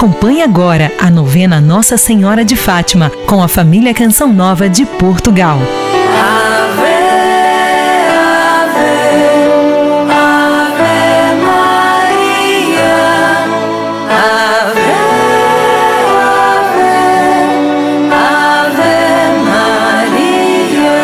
Acompanhe agora a novena Nossa Senhora de Fátima com a família Canção Nova de Portugal. Ave, ave, ave Maria. Ave, ave, ave Maria.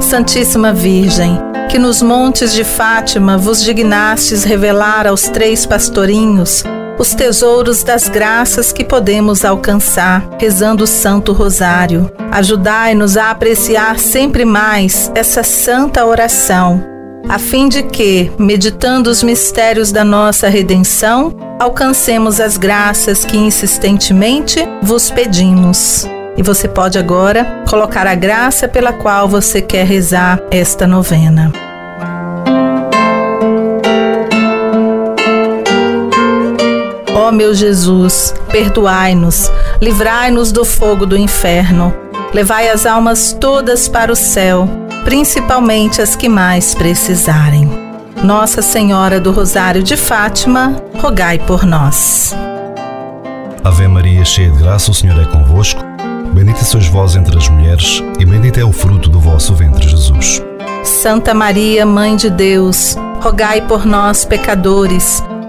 Santíssima Virgem, que nos montes de Fátima vos dignastes revelar aos três pastorinhos os tesouros das graças que podemos alcançar rezando o Santo Rosário. Ajudai-nos a apreciar sempre mais essa santa oração, a fim de que, meditando os mistérios da nossa redenção, alcancemos as graças que insistentemente vos pedimos. E você pode agora colocar a graça pela qual você quer rezar esta novena. Ó meu Jesus, perdoai-nos, livrai-nos do fogo do inferno, levai as almas todas para o céu, principalmente as que mais precisarem. Nossa Senhora do Rosário de Fátima, rogai por nós. Ave Maria, cheia de graça, o Senhor é convosco. Bendita sois vós entre as mulheres, e bendito é o fruto do vosso ventre, Jesus. Santa Maria, Mãe de Deus, rogai por nós, pecadores,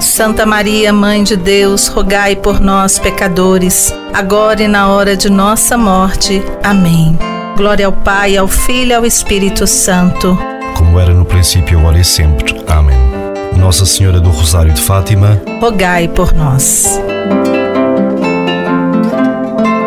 Santa Maria, Mãe de Deus, rogai por nós, pecadores, agora e na hora de nossa morte. Amém. Glória ao Pai, ao Filho e ao Espírito Santo. Como era no princípio, agora e sempre. Amém. Nossa Senhora do Rosário de Fátima, rogai por nós.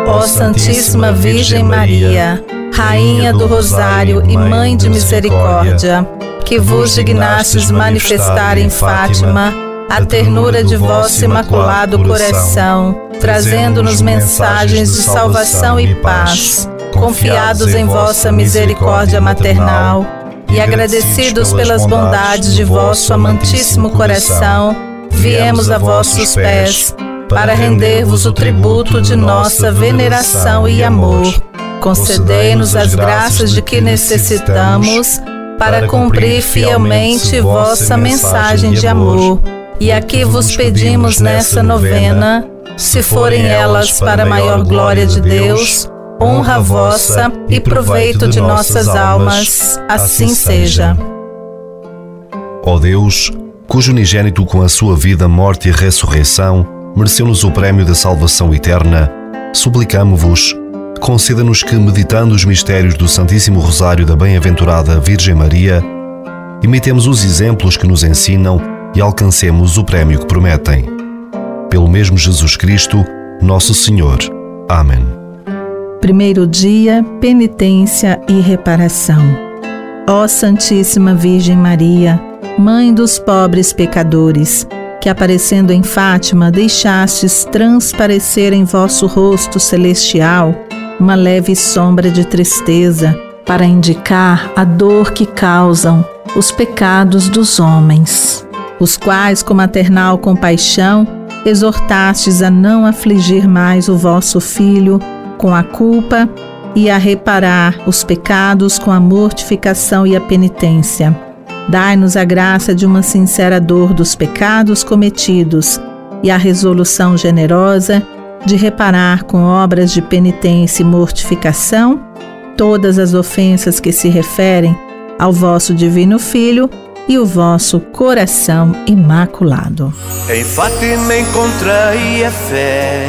Ó Santíssima Virgem Maria, Rainha do Rosário e Mãe de Misericórdia, que vos dignastes manifestar em Fátima a ternura de vosso imaculado coração, trazendo-nos mensagens de salvação e paz, confiados em vossa misericórdia maternal e agradecidos pelas bondades de vosso amantíssimo coração, viemos a vossos pés para render-vos o tributo de nossa veneração e amor. Concedei-nos as graças de que necessitamos para cumprir fielmente vossa mensagem de amor. E aqui vos pedimos nessa novena, se forem elas para a maior glória de Deus, honra vossa e proveito de nossas almas, assim seja. Ó Deus, cujo unigênito com a sua vida, morte e ressurreição mereceu-nos o prémio da salvação eterna, suplicamo-vos, conceda-nos que, meditando os mistérios do Santíssimo Rosário da Bem-aventurada Virgem Maria, imitemos os exemplos que nos ensinam e alcancemos o prémio que prometem. Pelo mesmo Jesus Cristo, nosso Senhor. Amém. Primeiro dia, penitência e reparação. Ó Santíssima Virgem Maria, Mãe dos pobres pecadores, que aparecendo em Fátima deixastes transparecer em vosso rosto celestial uma leve sombra de tristeza para indicar a dor que causam os pecados dos homens, os quais, com maternal compaixão, exortastes a não afligir mais o vosso filho com a culpa e a reparar os pecados com a mortificação e a penitência. Dai-nos a graça de uma sincera dor dos pecados cometidos e a resolução generosa de reparar com obras de penitência e mortificação todas as ofensas que se referem ao vosso Divino Filho e o vosso coração imaculado. Em Fátima encontrei a fé,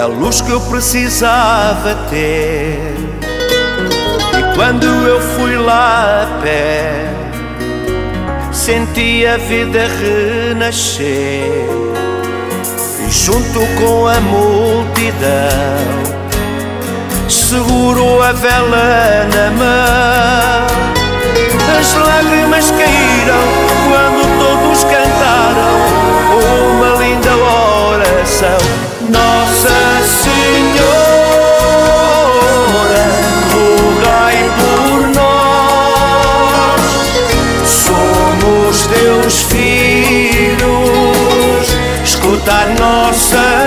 a luz que eu precisava ter. E quando eu fui lá a pé, senti a vida renascer. E junto com a multidão, seguro a vela na mão. As lágrimas caíram quando todos cantaram uma linda oração. Nossa Senhora, rogai por nós. Somos teus filhos, escuta a nossa